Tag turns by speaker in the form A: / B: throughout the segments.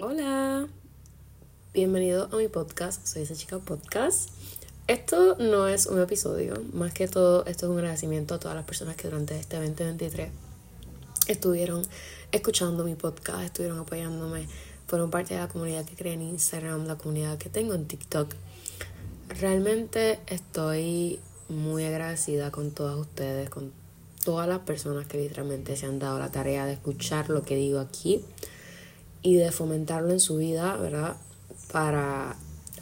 A: Hola, bienvenido a mi podcast, soy esa chica podcast. Esto no es un episodio, más que todo esto es un agradecimiento a todas las personas que durante este 2023 estuvieron escuchando mi podcast, estuvieron apoyándome, fueron parte de la comunidad que creé en Instagram, la comunidad que tengo en TikTok. Realmente estoy muy agradecida con todas ustedes, con todas las personas que literalmente se han dado la tarea de escuchar lo que digo aquí y de fomentarlo en su vida, ¿verdad? Para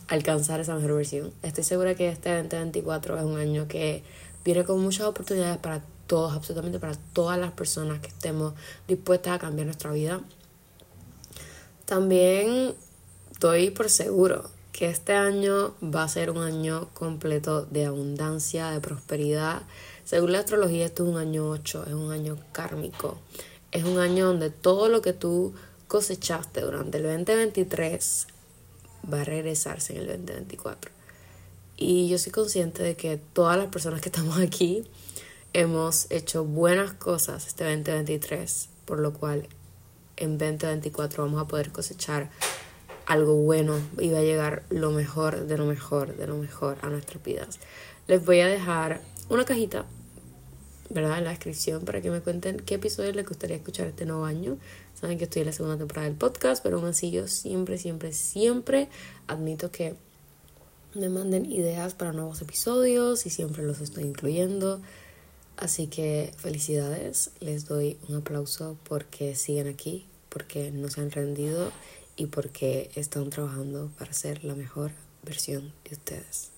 A: alcanzar esa mejor versión. Estoy segura que este 2024 es un año que viene con muchas oportunidades para todos, absolutamente para todas las personas que estemos dispuestas a cambiar nuestra vida. También estoy por seguro que este año va a ser un año completo de abundancia, de prosperidad. Según la astrología, esto es un año 8, es un año kármico. Es un año donde todo lo que tú cosechaste durante el 2023 va a regresarse en el 2024. Y yo soy consciente de que todas las personas que estamos aquí hemos hecho buenas cosas este 2023, por lo cual en 2024 vamos a poder cosechar algo bueno y va a llegar lo mejor de lo mejor de lo mejor a nuestras vidas. Les voy a dejar una cajita ¿verdad? En la descripción para que me cuenten qué episodio les gustaría escuchar este nuevo año. Saben que estoy en la segunda temporada del podcast, pero aún así yo siempre, siempre, siempre admito que me manden ideas para nuevos episodios y siempre los estoy incluyendo. Así que felicidades, les doy un aplauso porque siguen aquí, porque no se han rendido y porque están trabajando para ser la mejor versión de ustedes.